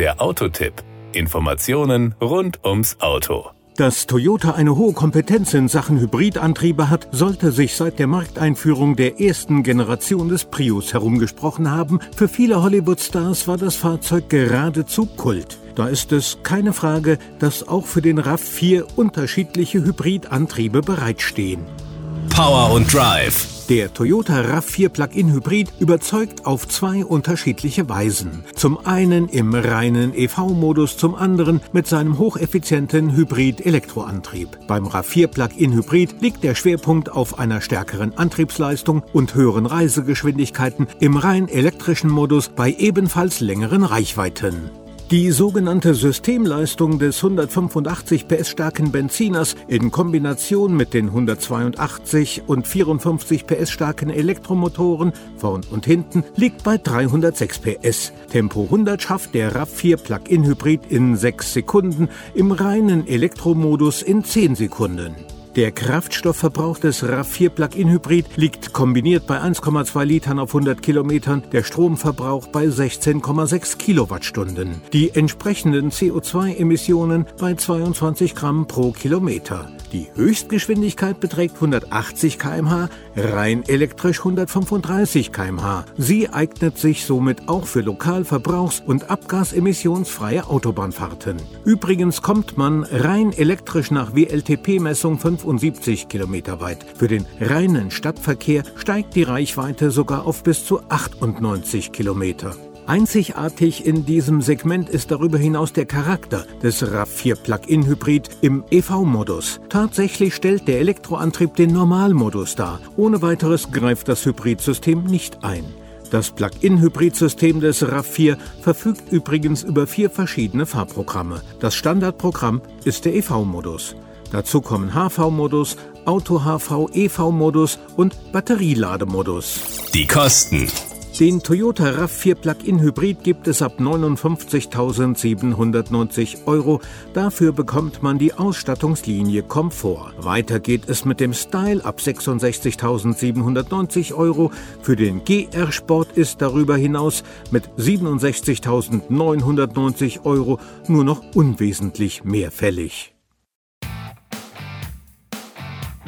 Der Autotipp. Informationen rund ums Auto. Dass Toyota eine hohe Kompetenz in Sachen Hybridantriebe hat, sollte sich seit der Markteinführung der ersten Generation des Prius herumgesprochen haben. Für viele Hollywood-Stars war das Fahrzeug geradezu Kult. Da ist es keine Frage, dass auch für den RAV4 unterschiedliche Hybridantriebe bereitstehen. Power und Drive. Der Toyota RAV4 Plug-in Hybrid überzeugt auf zwei unterschiedliche Weisen. Zum einen im reinen EV-Modus, zum anderen mit seinem hocheffizienten Hybrid-Elektroantrieb. Beim RAV4 Plug-in Hybrid liegt der Schwerpunkt auf einer stärkeren Antriebsleistung und höheren Reisegeschwindigkeiten im rein elektrischen Modus bei ebenfalls längeren Reichweiten. Die sogenannte Systemleistung des 185 PS starken Benziners in Kombination mit den 182 und 54 PS starken Elektromotoren vorn und hinten liegt bei 306 PS. Tempo 100 schafft der RAV4 Plug-in Hybrid in 6 Sekunden, im reinen Elektromodus in 10 Sekunden. Der Kraftstoffverbrauch des RAV4 Plug-in Hybrid liegt kombiniert bei 1,2 Litern auf 100 Kilometern, der Stromverbrauch bei 16,6 Kilowattstunden. Die entsprechenden CO2-Emissionen bei 22 Gramm pro Kilometer. Die Höchstgeschwindigkeit beträgt 180 km/h, rein elektrisch 135 km/h. Sie eignet sich somit auch für Lokalverbrauchs- und abgasemissionsfreie Autobahnfahrten. Übrigens kommt man rein elektrisch nach WLTP-Messung 75 km weit. Für den reinen Stadtverkehr steigt die Reichweite sogar auf bis zu 98 Kilometer. Einzigartig in diesem Segment ist darüber hinaus der Charakter des RAV4 Plug-in Hybrid im EV-Modus. Tatsächlich stellt der Elektroantrieb den Normalmodus dar. Ohne weiteres greift das Hybridsystem nicht ein. Das Plug-in-Hybridsystem des RAV4 verfügt übrigens über vier verschiedene Fahrprogramme. Das Standardprogramm ist der EV-Modus. Dazu kommen HV-Modus, Auto-HV, EV-Modus und Batterielademodus. Die Kosten. Den Toyota RAV4 Plug-in Hybrid gibt es ab 59.790 Euro. Dafür bekommt man die Ausstattungslinie Komfort. Weiter geht es mit dem Style ab 66.790 Euro. Für den GR Sport ist darüber hinaus mit 67.990 Euro nur noch unwesentlich mehr fällig.